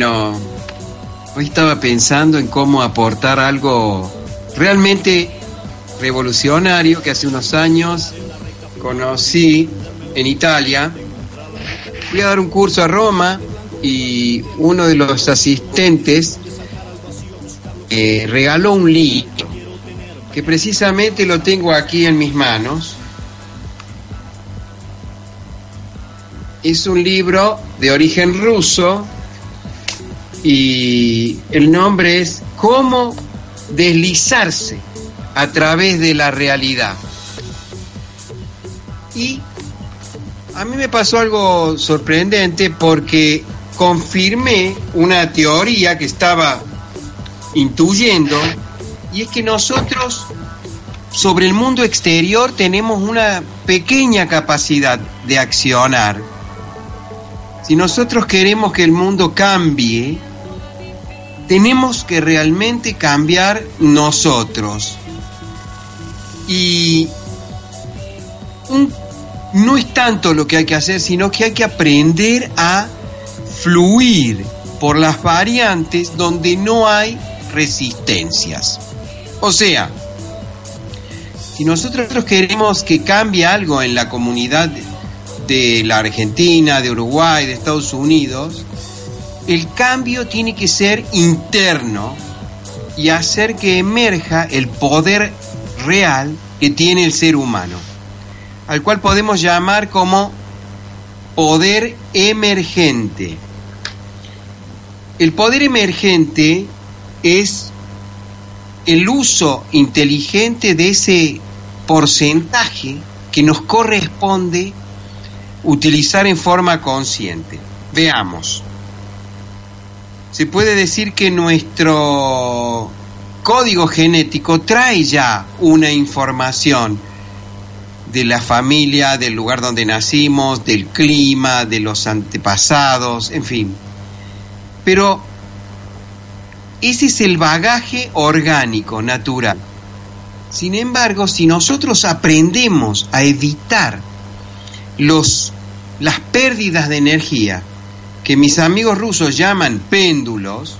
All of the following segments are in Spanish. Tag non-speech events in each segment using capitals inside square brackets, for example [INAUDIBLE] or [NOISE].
Bueno, hoy estaba pensando en cómo aportar algo realmente revolucionario que hace unos años conocí en Italia. Fui a dar un curso a Roma y uno de los asistentes eh, regaló un libro que precisamente lo tengo aquí en mis manos. Es un libro de origen ruso y el nombre es Cómo deslizarse a través de la realidad. Y a mí me pasó algo sorprendente porque confirmé una teoría que estaba intuyendo y es que nosotros sobre el mundo exterior tenemos una pequeña capacidad de accionar. Si nosotros queremos que el mundo cambie, tenemos que realmente cambiar nosotros. Y no es tanto lo que hay que hacer, sino que hay que aprender a fluir por las variantes donde no hay resistencias. O sea, si nosotros queremos que cambie algo en la comunidad de la Argentina, de Uruguay, de Estados Unidos, el cambio tiene que ser interno y hacer que emerja el poder real que tiene el ser humano, al cual podemos llamar como poder emergente. El poder emergente es el uso inteligente de ese porcentaje que nos corresponde utilizar en forma consciente. Veamos. Se puede decir que nuestro código genético trae ya una información de la familia, del lugar donde nacimos, del clima, de los antepasados, en fin. Pero ese es el bagaje orgánico, natural. Sin embargo, si nosotros aprendemos a evitar los, las pérdidas de energía, que mis amigos rusos llaman péndulos,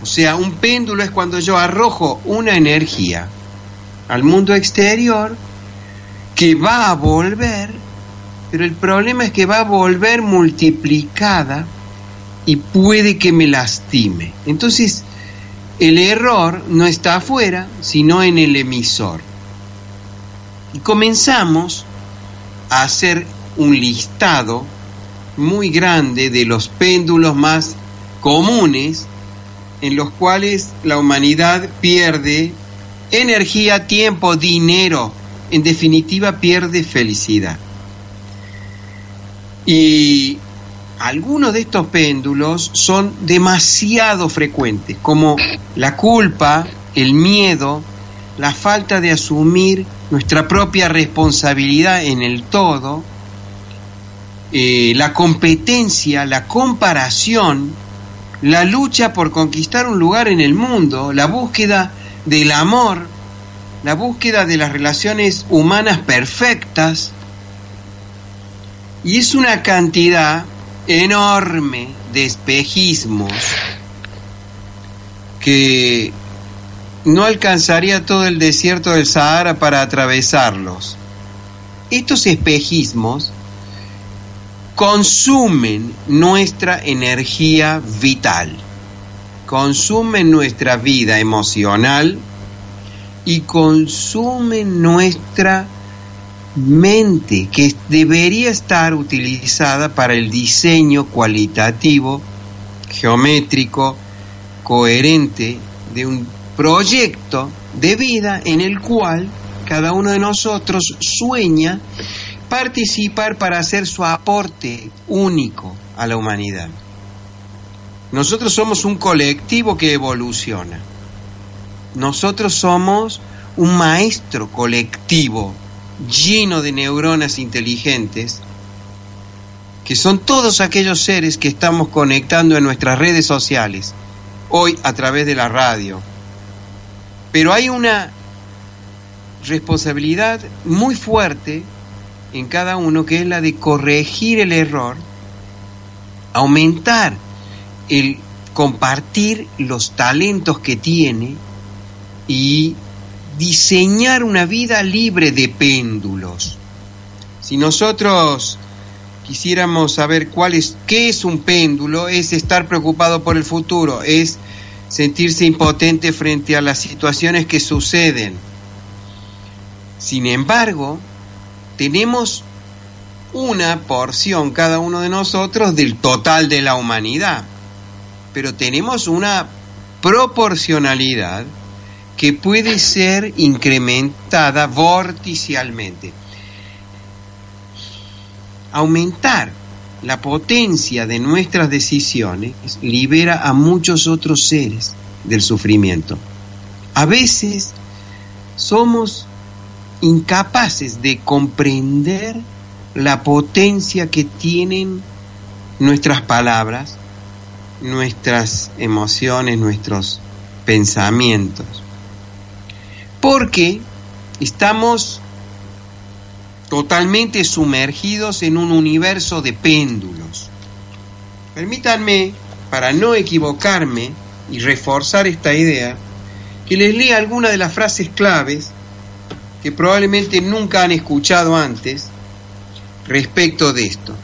o sea, un péndulo es cuando yo arrojo una energía al mundo exterior que va a volver, pero el problema es que va a volver multiplicada y puede que me lastime. Entonces, el error no está afuera, sino en el emisor. Y comenzamos a hacer un listado muy grande de los péndulos más comunes en los cuales la humanidad pierde energía, tiempo, dinero, en definitiva pierde felicidad. Y algunos de estos péndulos son demasiado frecuentes, como la culpa, el miedo, la falta de asumir nuestra propia responsabilidad en el todo, eh, la competencia, la comparación, la lucha por conquistar un lugar en el mundo, la búsqueda del amor, la búsqueda de las relaciones humanas perfectas, y es una cantidad enorme de espejismos que no alcanzaría todo el desierto del Sahara para atravesarlos. Estos espejismos consumen nuestra energía vital, consumen nuestra vida emocional y consumen nuestra mente que debería estar utilizada para el diseño cualitativo, geométrico, coherente de un proyecto de vida en el cual cada uno de nosotros sueña participar para hacer su aporte único a la humanidad. Nosotros somos un colectivo que evoluciona. Nosotros somos un maestro colectivo lleno de neuronas inteligentes, que son todos aquellos seres que estamos conectando en nuestras redes sociales, hoy a través de la radio. Pero hay una responsabilidad muy fuerte en cada uno que es la de corregir el error, aumentar el compartir los talentos que tiene y diseñar una vida libre de péndulos. Si nosotros quisiéramos saber cuál es, qué es un péndulo, es estar preocupado por el futuro, es sentirse impotente frente a las situaciones que suceden. Sin embargo, tenemos una porción cada uno de nosotros del total de la humanidad, pero tenemos una proporcionalidad que puede ser incrementada vorticialmente. Aumentar la potencia de nuestras decisiones libera a muchos otros seres del sufrimiento. A veces somos incapaces de comprender la potencia que tienen nuestras palabras, nuestras emociones, nuestros pensamientos. Porque estamos totalmente sumergidos en un universo de péndulos. Permítanme, para no equivocarme y reforzar esta idea, que les lea alguna de las frases claves que probablemente nunca han escuchado antes respecto de esto.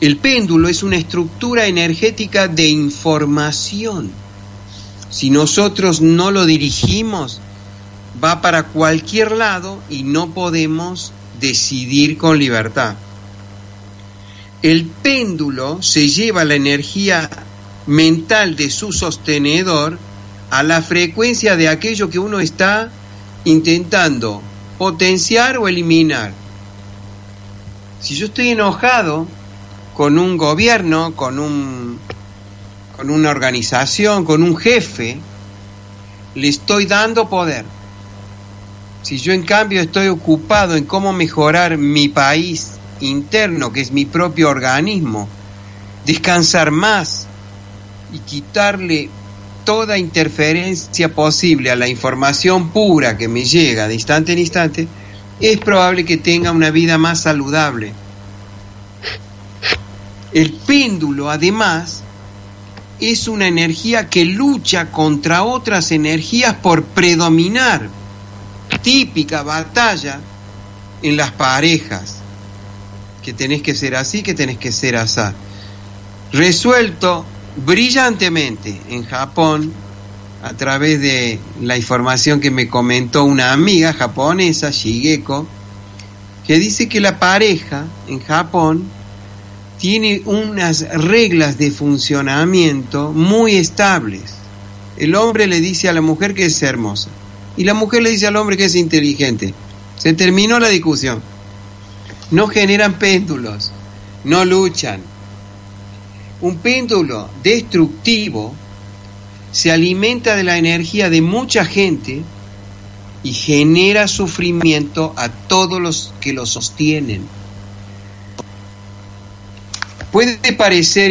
El péndulo es una estructura energética de información. Si nosotros no lo dirigimos, va para cualquier lado y no podemos decidir con libertad. El péndulo se lleva la energía mental de su sostenedor a la frecuencia de aquello que uno está intentando potenciar o eliminar. Si yo estoy enojado con un gobierno, con un con una organización, con un jefe, le estoy dando poder. Si yo en cambio estoy ocupado en cómo mejorar mi país interno, que es mi propio organismo, descansar más y quitarle toda interferencia posible a la información pura que me llega de instante en instante, es probable que tenga una vida más saludable. El péndulo, además, es una energía que lucha contra otras energías por predominar. Típica batalla en las parejas. Que tenés que ser así, que tenés que ser así. Resuelto brillantemente en Japón a través de la información que me comentó una amiga japonesa, Shigeko, que dice que la pareja en Japón tiene unas reglas de funcionamiento muy estables. El hombre le dice a la mujer que es hermosa y la mujer le dice al hombre que es inteligente. Se terminó la discusión. No generan péndulos, no luchan. Un péndulo destructivo se alimenta de la energía de mucha gente y genera sufrimiento a todos los que lo sostienen. Puede parecer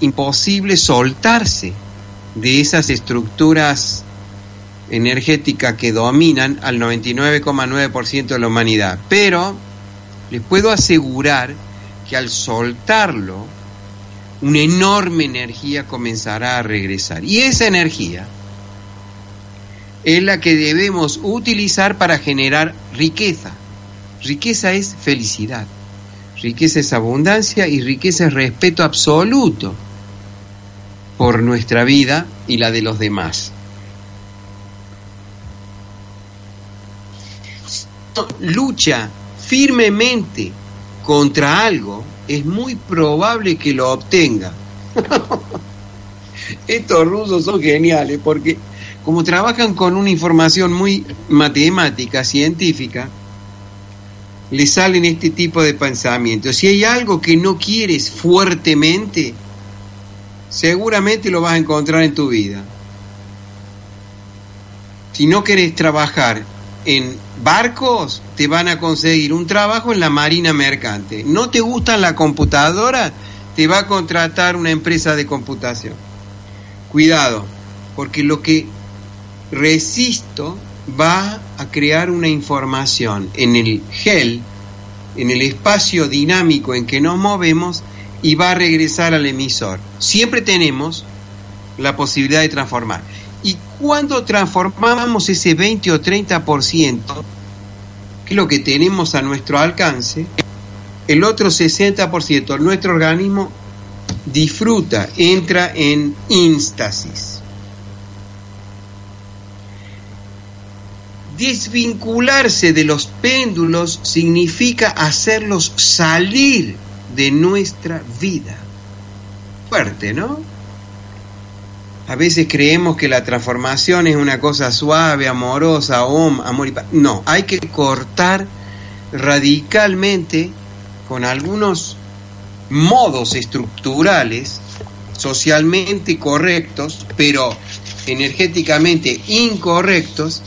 imposible soltarse de esas estructuras energética que dominan al 99,9% de la humanidad. Pero les puedo asegurar que al soltarlo, una enorme energía comenzará a regresar. Y esa energía es la que debemos utilizar para generar riqueza. Riqueza es felicidad, riqueza es abundancia y riqueza es respeto absoluto por nuestra vida y la de los demás. Lucha firmemente contra algo, es muy probable que lo obtenga. [LAUGHS] Estos rusos son geniales porque como trabajan con una información muy matemática, científica, le salen este tipo de pensamientos. Si hay algo que no quieres fuertemente, seguramente lo vas a encontrar en tu vida. Si no querés trabajar en barcos, te van a conseguir un trabajo en la marina mercante. ¿No te gustan la computadora? Te va a contratar una empresa de computación. Cuidado, porque lo que resisto va a crear una información en el gel, en el espacio dinámico en que nos movemos y va a regresar al emisor. Siempre tenemos la posibilidad de transformar. Y cuando transformamos ese 20 o 30%, que es lo que tenemos a nuestro alcance, el otro 60%, nuestro organismo disfruta, entra en instasis. Desvincularse de los péndulos significa hacerlos salir de nuestra vida. Fuerte, ¿no? A veces creemos que la transformación es una cosa suave, amorosa, amor y paz. No, hay que cortar radicalmente con algunos modos estructurales socialmente correctos, pero energéticamente incorrectos,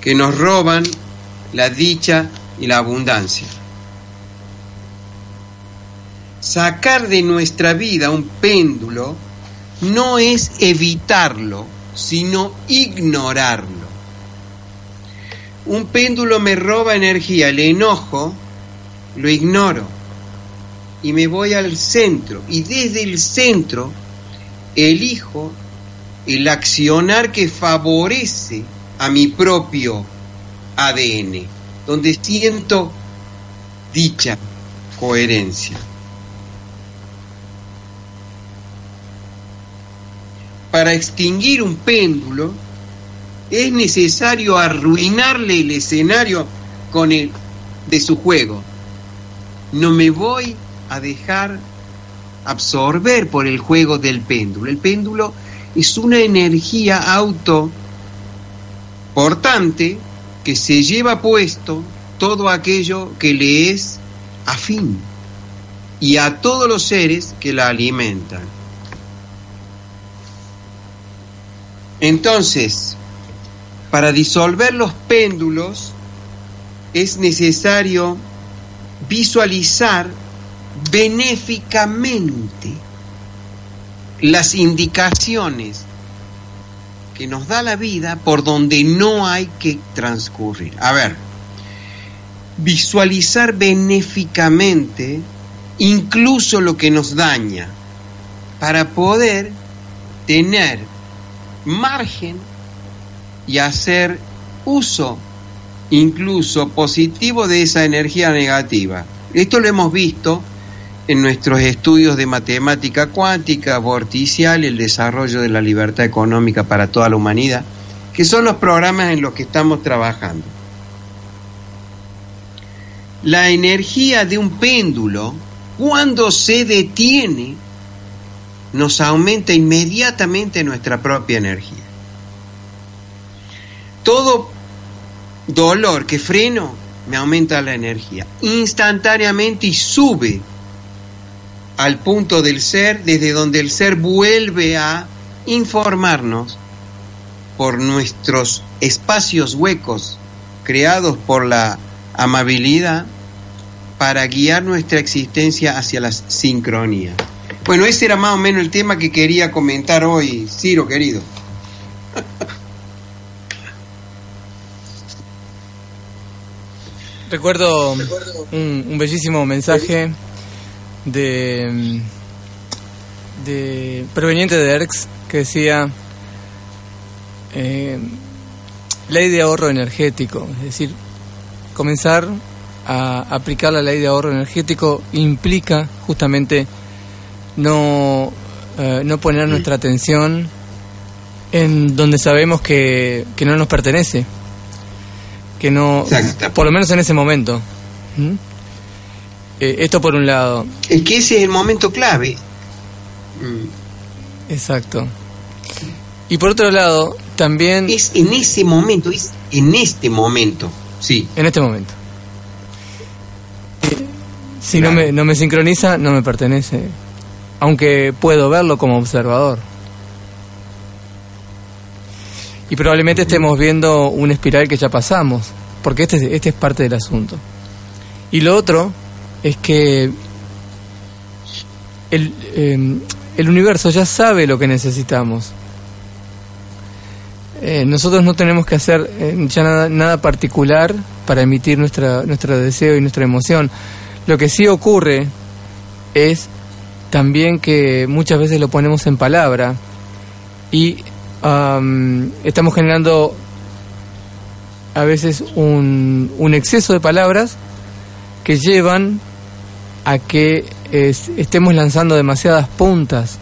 que nos roban la dicha y la abundancia. Sacar de nuestra vida un péndulo no es evitarlo, sino ignorarlo. Un péndulo me roba energía, el enojo, lo ignoro y me voy al centro y desde el centro elijo el accionar que favorece a mi propio ADN, donde siento dicha coherencia. Para extinguir un péndulo es necesario arruinarle el escenario con el de su juego. No me voy a dejar absorber por el juego del péndulo. El péndulo es una energía auto portante que se lleva puesto todo aquello que le es afín y a todos los seres que la alimentan. Entonces, para disolver los péndulos es necesario visualizar benéficamente las indicaciones que nos da la vida por donde no hay que transcurrir. A ver, visualizar benéficamente incluso lo que nos daña para poder tener margen y hacer uso incluso positivo de esa energía negativa. Esto lo hemos visto en nuestros estudios de matemática cuántica, vorticial el desarrollo de la libertad económica para toda la humanidad, que son los programas en los que estamos trabajando. La energía de un péndulo, cuando se detiene, nos aumenta inmediatamente nuestra propia energía. Todo dolor que freno me aumenta la energía instantáneamente y sube al punto del ser desde donde el ser vuelve a informarnos por nuestros espacios huecos creados por la amabilidad para guiar nuestra existencia hacia la sincronía. Bueno, ese era más o menos el tema que quería comentar hoy, Ciro, querido. Recuerdo un, bellísimo mensaje de, de proveniente de ERX que decía eh, ley de ahorro energético, es decir, comenzar a aplicar la ley de ahorro energético implica justamente no, eh, no poner nuestra atención en donde sabemos que, que no nos pertenece, que no, Exacto. por lo menos en ese momento. ¿Mm? Eh, esto por un lado, Es que ese es el momento clave. Mm. exacto. Y por otro lado, también Es en ese momento, es en este momento. Sí. en este momento. Si no, me, no me sincroniza, no me pertenece. Aunque puedo verlo como observador. Y probablemente estemos viendo una espiral que ya pasamos, porque este, es- este es parte del asunto. Y lo otro es que el, eh, el universo ya sabe lo que necesitamos. Eh, nosotros no tenemos que hacer eh, ya nada, nada particular para emitir nuestra, nuestro deseo y nuestra emoción. Lo que sí ocurre es también que muchas veces lo ponemos en palabra y am, estamos generando a veces un, un exceso de palabras que llevan a que es- estemos lanzando demasiadas puntas,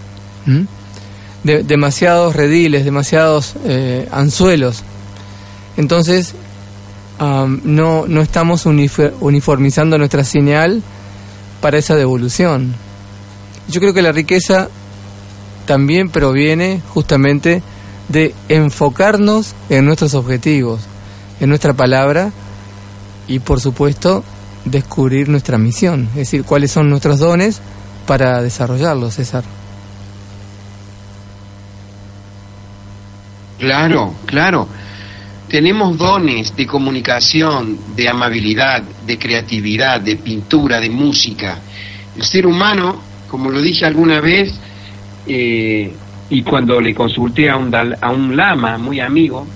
de- demasiados rediles, demasiados eh, anzuelos. Entonces, am, no, no estamos uniformizando nuestra señal para esa devolución. Yo creo que la riqueza también proviene justamente de enfocarnos en nuestros objetivos, en nuestra palabra y por supuesto descubrir nuestra misión, es decir, cuáles son nuestros dones para desarrollarlos, César. Claro, claro. Tenemos dones de comunicación, de amabilidad, de creatividad, de pintura, de música. El ser humano, como lo dije alguna vez, eh, y cuando le consulté a un, a un lama muy amigo,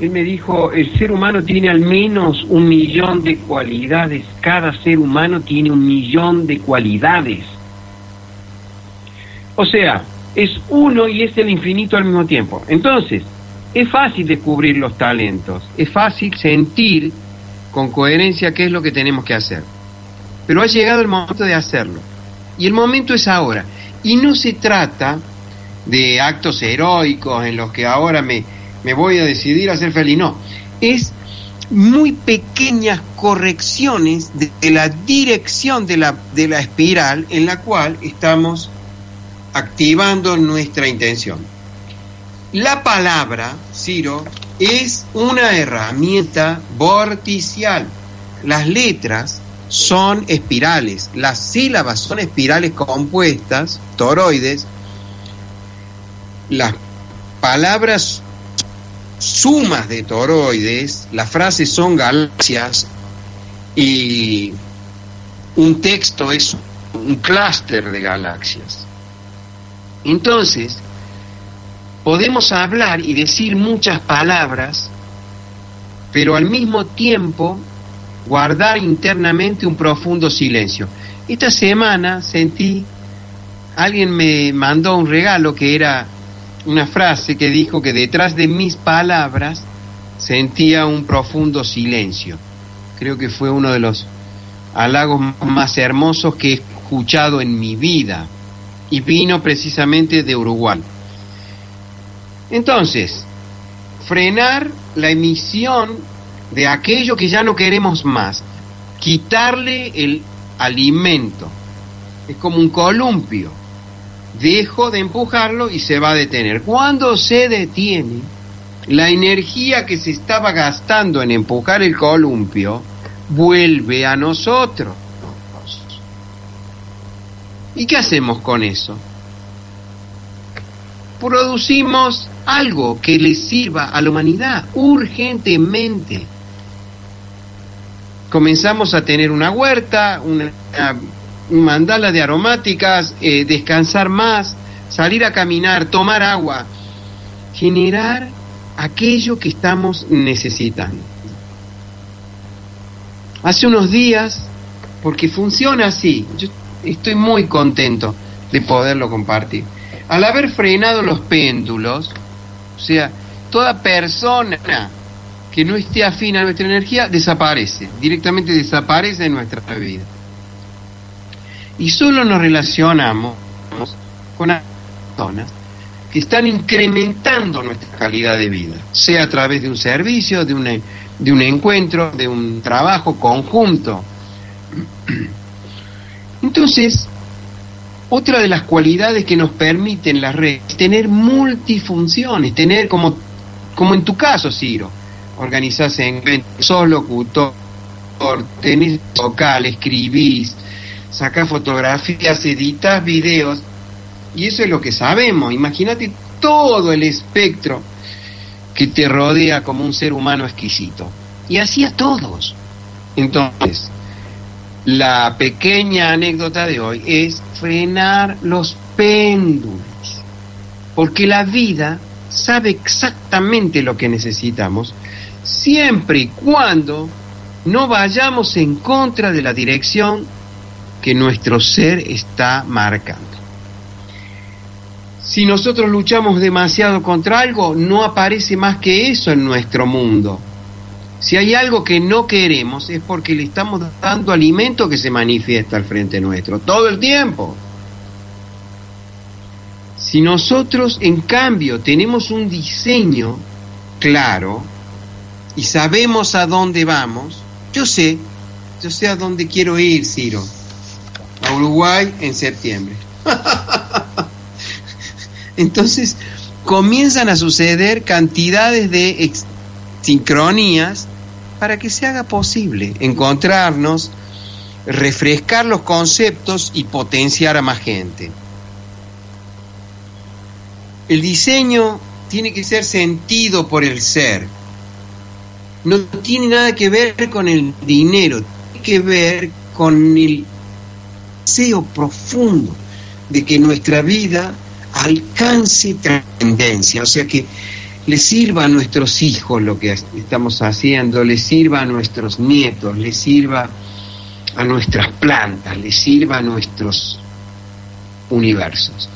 él me dijo, el ser humano tiene al menos un millón de cualidades, cada ser humano tiene un millón de cualidades. O sea, es uno y es el infinito al mismo tiempo. Entonces, es fácil descubrir los talentos, es fácil sentir con coherencia qué es lo que tenemos que hacer. Pero ha llegado el momento de hacerlo. Y el momento es ahora. Y no se trata de actos heroicos en los que ahora me, me voy a decidir a ser feliz. No, es muy pequeñas correcciones de, de la dirección de la, de la espiral en la cual estamos activando nuestra intención. La palabra, Ciro, es una herramienta vorticial. Las letras son espirales, las sílabas son espirales compuestas, toroides, las palabras sumas de toroides, las frases son galaxias y un texto es un clúster de galaxias. Entonces, podemos hablar y decir muchas palabras, pero al mismo tiempo guardar internamente un profundo silencio. Esta semana sentí, alguien me mandó un regalo que era una frase que dijo que detrás de mis palabras sentía un profundo silencio. Creo que fue uno de los halagos más hermosos que he escuchado en mi vida y vino precisamente de Uruguay. Entonces, frenar la emisión de aquello que ya no queremos más, quitarle el alimento. Es como un columpio. Dejo de empujarlo y se va a detener. Cuando se detiene, la energía que se estaba gastando en empujar el columpio vuelve a nosotros. ¿Y qué hacemos con eso? Producimos algo que le sirva a la humanidad urgentemente. Comenzamos a tener una huerta, una, una- un mandala de aromáticas, eh, descansar más, salir a caminar, tomar agua, generar aquello que estamos necesitando. Hace unos días, porque funciona así, yo estoy muy contento de poderlo compartir. Al haber frenado los péndulos, o sea, toda persona que no esté afín a nuestra energía desaparece, directamente desaparece de nuestra vida. Y solo nos relacionamos con personas que están incrementando nuestra calidad de vida, sea a través de un servicio, de un, de un encuentro, de un trabajo conjunto. Entonces, otra de las cualidades que nos permiten las redes es tener multifunciones, tener como, como en tu caso, Ciro, organizás encuentros, sos locutor, tenés local, escribís, sacás fotografías, editas videos, y eso es lo que sabemos. Imagínate todo el espectro que te rodea como un ser humano exquisito. Y así a todos. Entonces, la pequeña anécdota de hoy es frenar los péndulos. Porque la vida sabe exactamente lo que necesitamos, siempre y cuando no vayamos en contra de la dirección que nuestro ser está marcando. Si nosotros luchamos demasiado contra algo, no aparece más que eso en nuestro mundo. Si hay algo que no queremos es porque le estamos dando alimento que se manifiesta al frente nuestro, todo el tiempo. Si nosotros, en cambio, tenemos un diseño claro y sabemos a dónde vamos, yo sé, yo sé a dónde quiero ir, Ciro. A Uruguay en septiembre. [LAUGHS] Entonces comienzan a suceder cantidades de sincronías para que se haga posible encontrarnos, refrescar los conceptos y potenciar a más gente. El diseño tiene que ser sentido por el ser. No tiene nada que ver con el dinero, tiene que ver con el deseo profundo de que nuestra vida alcance trascendencia, o sea que le sirva a nuestros hijos lo que estamos haciendo, le sirva a nuestros nietos, le sirva a nuestras plantas, le sirva a nuestros universos.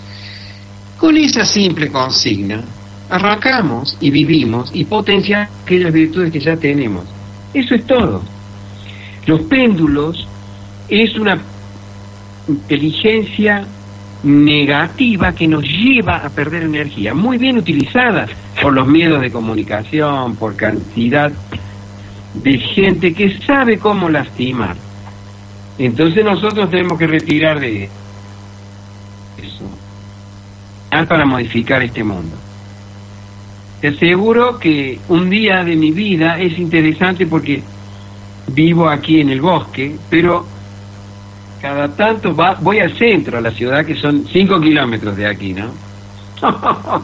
Con esa simple consigna, arrancamos y vivimos y potenciamos aquellas virtudes que ya tenemos. Eso es todo. Los péndulos es una inteligencia negativa que nos lleva a perder energía, muy bien utilizada por los miedos de comunicación, por cantidad de gente que sabe cómo lastimar. Entonces nosotros tenemos que retirar de eso para modificar este mundo. Te aseguro que un día de mi vida es interesante porque vivo aquí en el bosque, pero cada tanto va, voy al centro, a la ciudad, que son 5 kilómetros de aquí, ¿no? [LAUGHS]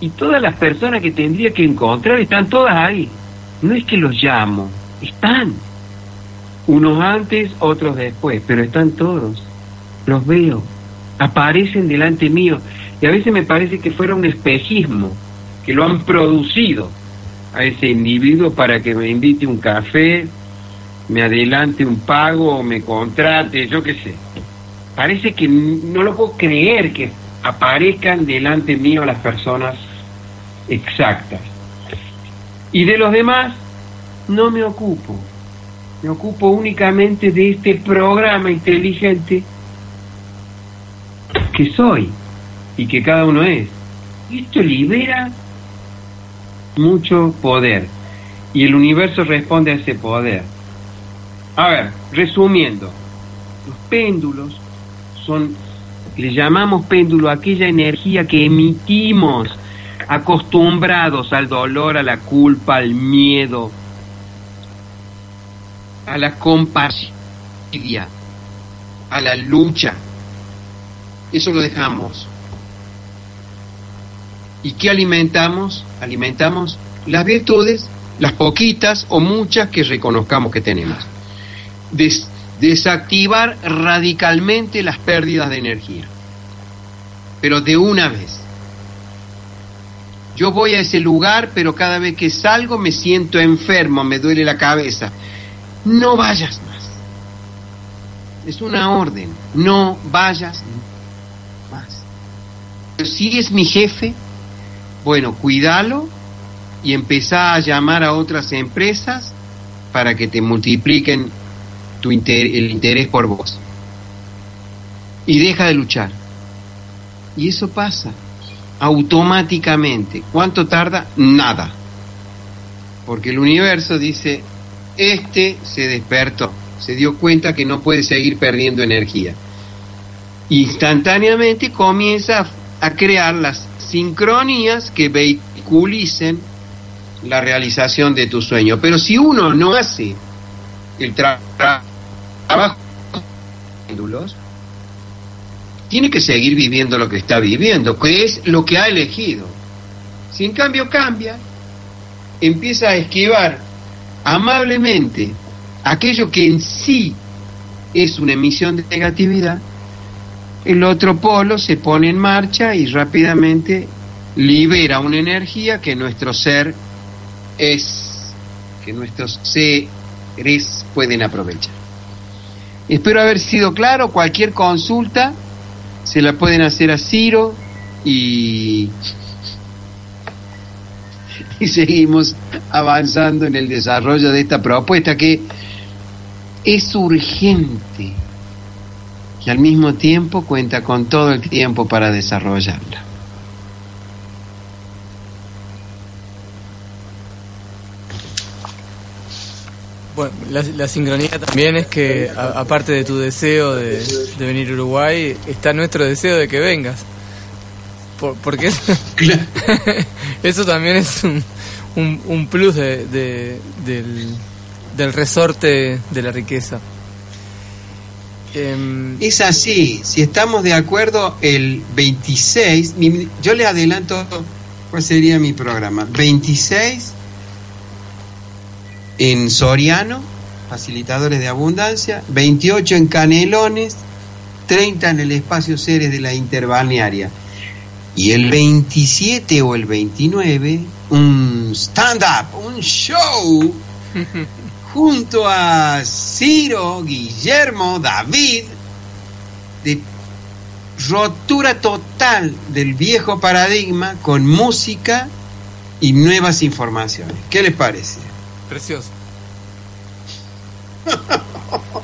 y todas las personas que tendría que encontrar están todas ahí. No es que los llamo, están. Unos antes, otros después, pero están todos. Los veo, aparecen delante mío. Y a veces me parece que fuera un espejismo, que lo han producido a ese individuo para que me invite un café, me adelante un pago me contrate, yo qué sé. Parece que no lo puedo creer que aparezcan delante mío las personas exactas. Y de los demás no me ocupo. Me ocupo únicamente de este programa inteligente que soy y que cada uno es. Esto libera mucho poder y el universo responde a ese poder. A ver, resumiendo, los péndulos son, le llamamos péndulo aquella energía que emitimos acostumbrados al dolor, a la culpa, al miedo, a la compasión, a la lucha. Eso lo dejamos. ¿Y qué alimentamos? Alimentamos las virtudes, las poquitas o muchas que reconozcamos que tenemos desactivar radicalmente las pérdidas de energía. Pero de una vez. Yo voy a ese lugar, pero cada vez que salgo me siento enfermo, me duele la cabeza. no vayas más. Es una orden, no vayas más. Pero si es mi jefe, bueno, cuídalo y empezá a llamar a otras empresas para que te multipliquen tu el interés por vos. Y deja de luchar. Y eso pasa automáticamente. ¿Cuánto tarda? Nada. Porque el universo dice, este se despertó, se dio cuenta que no puede seguir perdiendo energía. Instantáneamente comienza a, a crear las sincronías que vehiculicen la realización de tu sueño. Pero si uno no hace el tra- tra- trabajo, tiene que seguir viviendo lo que está viviendo, que es lo que ha elegido. Si en cambio cambia, empieza a esquivar amablemente aquello que en sí es una emisión de negatividad, el otro polo se pone en marcha y rápidamente libera una energía que nuestro ser es, que nuestros seres pueden aprovechar. Espero haber sido claro, cualquier consulta se la pueden hacer a Ciro y, [LAUGHS] y seguimos avanzando en el desarrollo de esta propuesta que es urgente y al mismo tiempo cuenta con todo el tiempo para desarrollarla. Bueno, la, sincronía también es que, aparte de tu deseo de, venir a Uruguay, está nuestro deseo de que vengas. Por- porque [LAUGHS] eso, también es un, un, un plus de- del, del resorte de la riqueza. Em, Es así, si estamos de acuerdo, el 26, mi- yo le adelanto cuál sería mi programa. 26 en Soriano, facilitadores de abundancia, 28 en Canelones, 30 en el espacio Ceres de la Interbalnearia. Y el 27 o el 29, un stand-up, un show [LAUGHS] junto a Ciro, Guillermo, David, de rotura total del viejo paradigma con música y nuevas informaciones. ¿Qué les parece? precioso. [LAUGHS]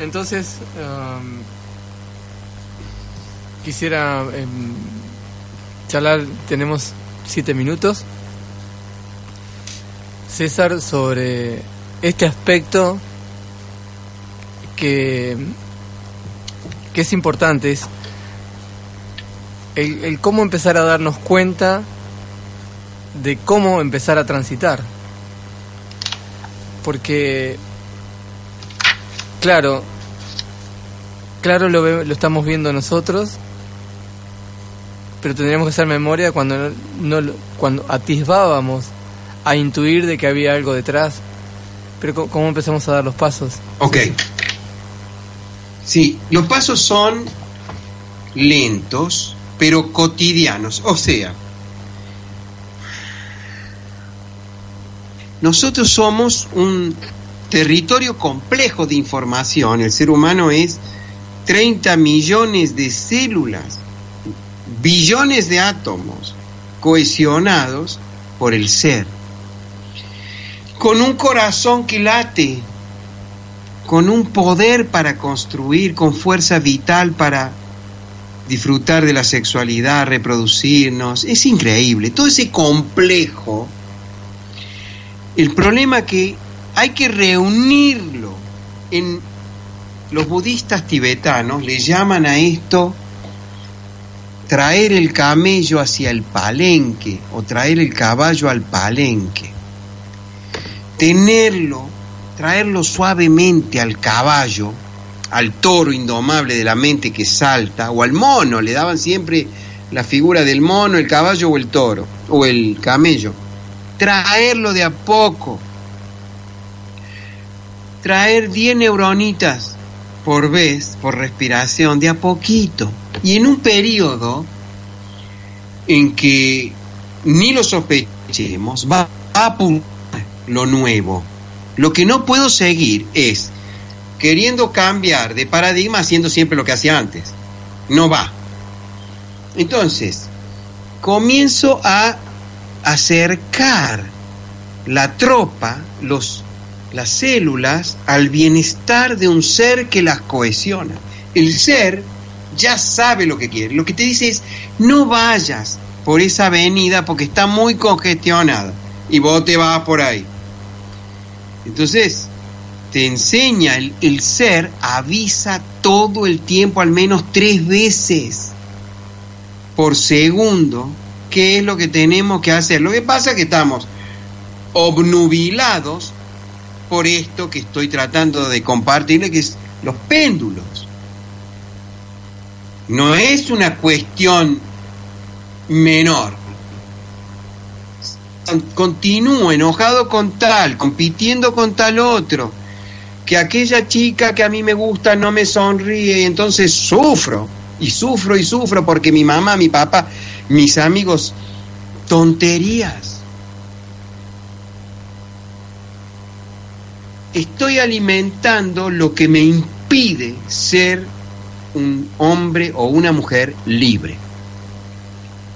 Entonces, em, quisiera em, charlar, tenemos siete minutos. César, sobre este aspecto que, que es importante, es el, cómo empezar a darnos cuenta de cómo empezar a transitar. Porque, claro, claro lo, lo estamos viendo nosotros, pero tendríamos que hacer memoria cuando, no, cuando atisbábamos a intuir de que había algo detrás. Pero ¿cómo empezamos a dar los pasos? Ok. Sí, los pasos son lentos, pero cotidianos. O sea, nosotros somos un territorio complejo de información. El ser humano es 30 millones de células, billones de átomos cohesionados por el ser. Con un corazón que late, con un poder para construir, con fuerza vital para disfrutar de la sexualidad, reproducirnos. Es increíble, todo ese complejo. El problema que hay que reunirlo. En los budistas tibetanos le llaman a esto traer el camello hacia el palenque o traer el caballo al palenque. Tenerlo, traerlo suavemente al caballo, al toro indomable de la mente que salta, o al mono, le daban siempre la figura del mono, el caballo o el toro, o el camello. Traerlo de a poco. Traer 10 neuronitas por vez, por respiración, de a poquito. Y en un periodo en que ni lo sospechemos, va a apuntar lo nuevo. Lo que no puedo seguir es queriendo cambiar de paradigma haciendo siempre lo que hacía antes. No va. Entonces, comienzo a acercar la tropa, los, las células, al bienestar de un ser que las cohesiona. El ser ya sabe lo que quiere. Lo que te dice es, no vayas por esa avenida porque está muy congestionada y vos te vas por ahí. Entonces, te enseña el, ser, avisa todo el tiempo, al menos tres veces por segundo, qué es lo que tenemos que hacer. Lo que pasa es que estamos obnubilados por esto que estoy tratando de compartirle, que es los péndulos. No es una cuestión menor. Continúo enojado con tal, compitiendo con tal otro, que aquella chica que a mí me gusta no me sonríe y entonces sufro, y sufro y sufro porque mi mamá, mi papá, mis amigos, tonterías. Estoy alimentando lo que me impide ser un hombre o una mujer libre.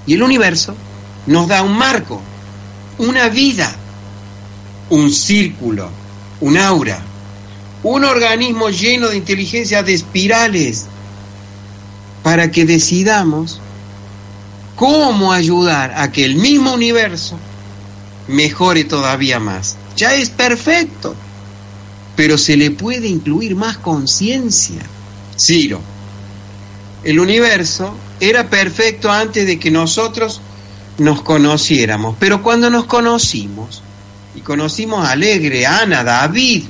Y el universo nos da un marco, una vida, un círculo, un aura, un organismo lleno de inteligencia de espirales para que decidamos cómo ayudar a que el mismo universo mejore todavía más. Ya es perfecto, pero se le puede incluir más conciencia. Ciro, el universo era perfecto antes de que nosotros nos conociéramos, pero cuando nos conocimos, y conocimos a Alegre, Ana, David,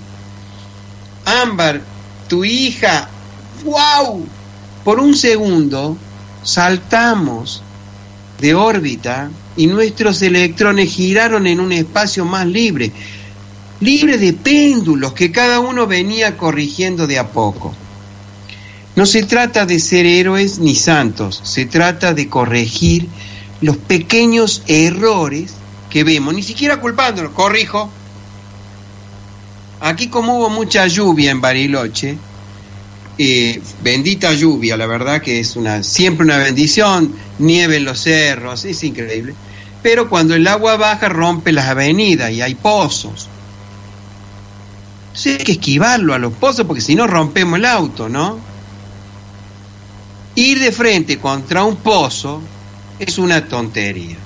Ámbar, tu hija, ¡wow! Por un segundo saltamos de órbita y nuestros electrones giraron en un espacio más libre, libre de péndulos que cada uno venía corrigiendo de a poco. No se trata de ser héroes ni santos, se trata de corregir los pequeños errores que vemos, ni siquiera culpándolos, corrijo. Aquí como hubo mucha lluvia en Bariloche, eh, bendita lluvia, la verdad que es una siempre una bendición, nieve en los cerros, es increíble. Pero cuando el agua baja rompe las avenidas y hay pozos. Entonces hay que esquivarlo a los pozos porque si no rompemos el auto, ¿no? Ir de frente contra un pozo es una tontería.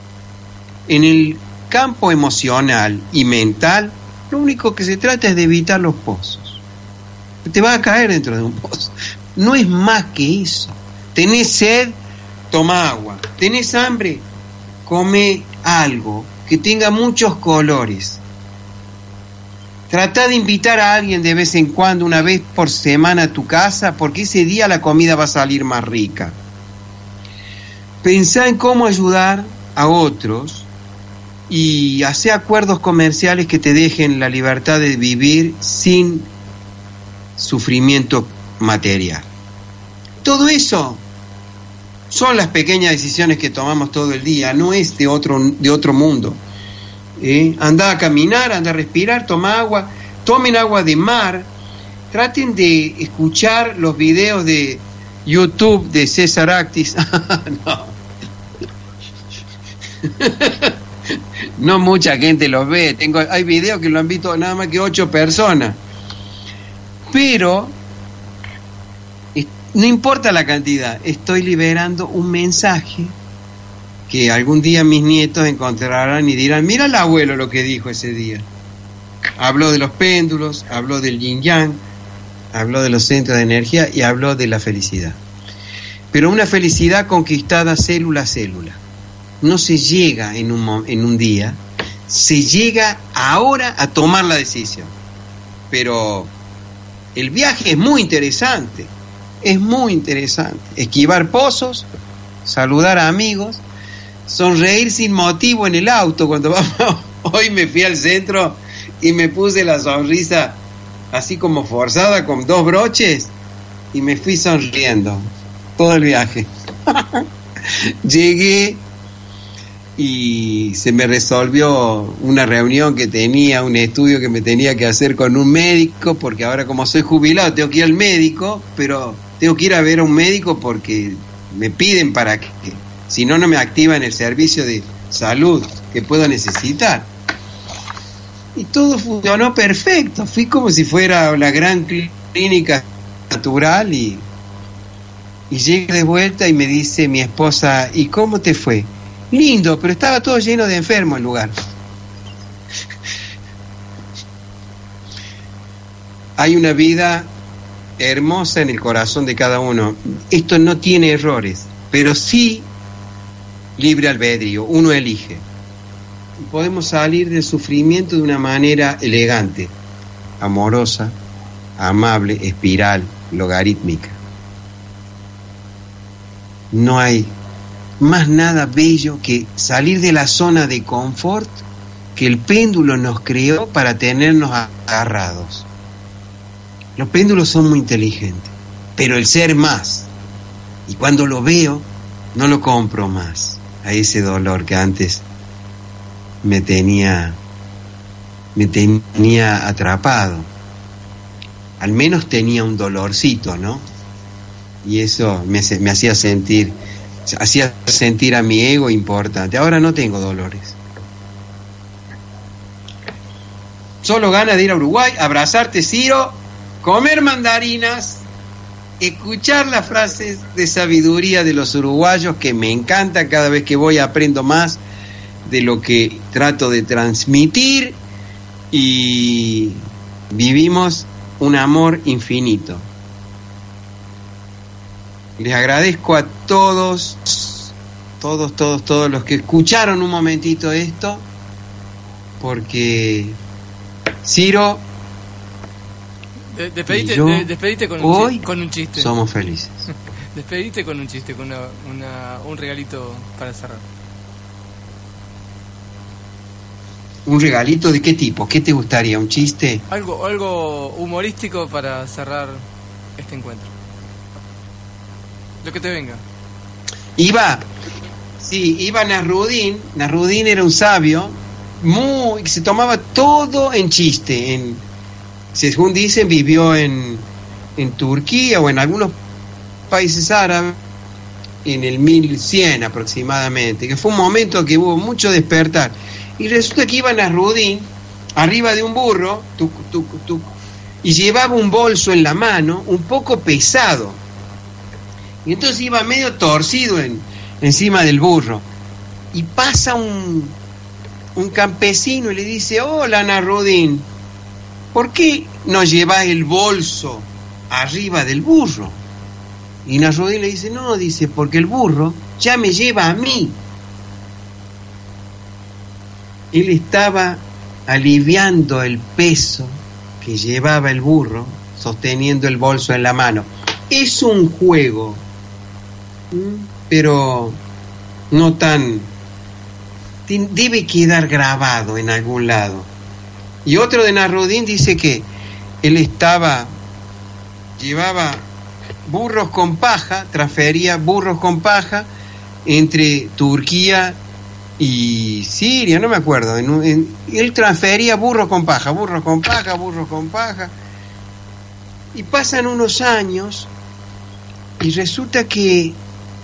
En el campo emocional y mental, lo único que se trata es de evitar los pozos. Te vas a caer dentro de un pozo. No es más que eso. Tenés sed, toma agua. Tenés hambre, come algo que tenga muchos colores. Trata de invitar a alguien de vez en cuando, una vez por semana a tu casa, porque ese día la comida va a salir más rica. Pensá en cómo ayudar a otros y hacer acuerdos comerciales que te dejen la libertad de vivir sin sufrimiento material. Todo eso son las pequeñas decisiones que tomamos todo el día, no es de otro, de otro mundo. ¿eh? Anda a caminar, anda a respirar, toma agua, tomen agua de mar, traten de escuchar los videos de YouTube de César Actis. [LAUGHS] [LAUGHS] no mucha gente los ve, tengo, hay videos que lo han visto nada más que ocho personas. Pero no importa la cantidad, estoy liberando un mensaje que algún día mis nietos encontrarán y dirán, mira el abuelo lo que dijo ese día. Habló de los péndulos, habló del yin yang, habló de los centros de energía y habló de la felicidad. Pero una felicidad conquistada célula a célula. No se llega en un, en un día, se llega ahora a tomar la decisión. Pero el viaje es muy interesante, es muy interesante. Esquivar pozos, saludar a amigos, sonreír sin motivo en el auto cuando [LAUGHS] vamos. Hoy me fui al centro y me puse la sonrisa así como forzada con dos broches y me fui sonriendo todo el viaje. [LAUGHS] Llegué y se me resolvió una reunión que tenía, un estudio que me tenía que hacer con un médico, porque ahora como soy jubilado tengo que ir al médico, pero tengo que ir a ver a un médico porque me piden para que, si no, no me activan el servicio de salud que puedo necesitar. Y todo funcionó perfecto, fui como si fuera la gran clínica natural y, y llego de vuelta y me dice mi esposa, ¿y cómo te fue? Lindo, pero estaba todo lleno de enfermos el lugar. Hay una vida hermosa en el corazón de cada uno. Esto no tiene errores, pero sí libre albedrío. Uno elige. Podemos salir del sufrimiento de una manera elegante, amorosa, amable, espiral, logarítmica. No hay más nada bello que salir de la zona de confort que el péndulo nos creó para tenernos agarrados. Los péndulos son muy inteligentes, pero el ser más. Y cuando lo veo, no lo compro más a ese dolor que antes me tenía me tenía atrapado. Al menos tenía un dolorcito, ¿no? Y eso me, me hacía sentir hacía sentir a mi ego importante. Ahora no tengo dolores. Solo gana de ir a Uruguay, abrazarte, Ciro, comer mandarinas, escuchar las frases de sabiduría de los uruguayos que me encanta cada vez que voy aprendo más de lo que trato de transmitir y vivimos un amor infinito. Les agradezco a todos, todos, todos, todos los que escucharon un momentito esto, porque Ciro De- despedite, Y yo, de- despedite con, un hoy chi- con un chiste. somos [LAUGHS] felices. Despedite con un chiste, con una, una- un regalito para cerrar. ¿Un regalito de qué tipo? ¿Qué te gustaría? ¿Un chiste? Algo, algo humorístico para cerrar este encuentro. Lo que te venga. Iba, sí, iba Nasrudín. Nasrudín era un sabio, muy, se tomaba todo en chiste. En, según dicen, vivió en, en Turquía o en algunos países árabes en el 1100 aproximadamente, que fue un momento que hubo mucho despertar. Y resulta que iba Nasrudín arriba de un burro tuc, tuc, tuc, y llevaba un bolso en la mano un poco pesado. Y entonces iba medio torcido en, encima del burro. Y pasa un, un campesino y le dice, hola Narudín, ¿por qué no llevas el bolso arriba del burro? Y Narudín le dice, no, dice, porque el burro ya me lleva a mí. Él estaba aliviando el peso que llevaba el burro, sosteniendo el bolso en la mano. Es un juego pero no tan debe quedar grabado en algún lado. Y otro de Narudín dice que él estaba llevaba burros con paja transfería burros con paja entre Turquía y Siria no me acuerdo. Él transfería burros con paja burros con paja burros con paja. Y pasan unos años y resulta que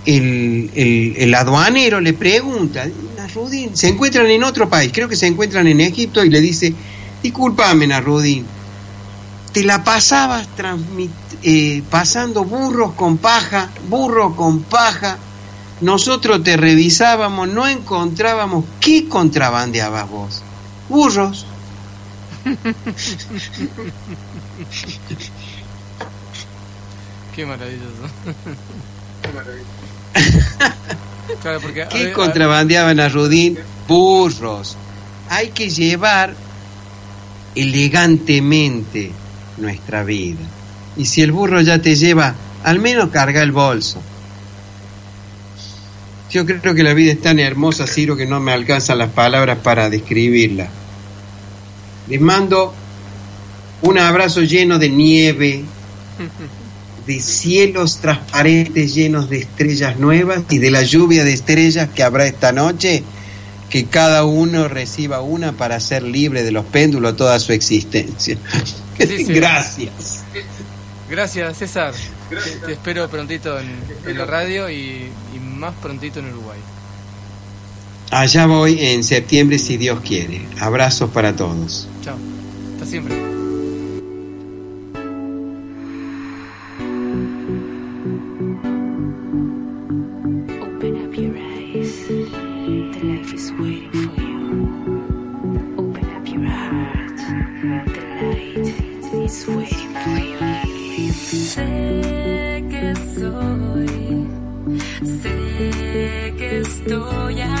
el, el- el aduanero le pregunta, Narudín, se encuentran en otro país, creo que se encuentran en Egipto, y le dice, discúlpame, Narudín, te la pasabas transmit- eh, pasando burros con paja, burros con paja, nosotros te revisábamos, no encontrábamos qué contrabandeabas vos. Burros. [LAUGHS] Qué maravilloso. [LAUGHS] claro, porque ¿Qué a- contrabandeaban a Rudín? Burros. Hay que llevar elegantemente nuestra vida. Y si el burro ya te lleva, al menos carga el bolso. Yo creo que la vida es tan hermosa, Ciro, que no me alcanzan las palabras para describirla. Les mando un abrazo lleno de nieve, [LAUGHS] de cielos transparentes llenos de estrellas nuevas y de la lluvia de estrellas que habrá esta noche que cada uno reciba una para ser libre de los péndulos toda su existencia. [LAUGHS] Sí, sí. Gracias. Gracias, César. Te, te espero prontito en, en la radio y, y más prontito en Uruguay. Allá voy en septiembre si Dios quiere. Abrazos para todos. Chao. Hasta siempre. Estoy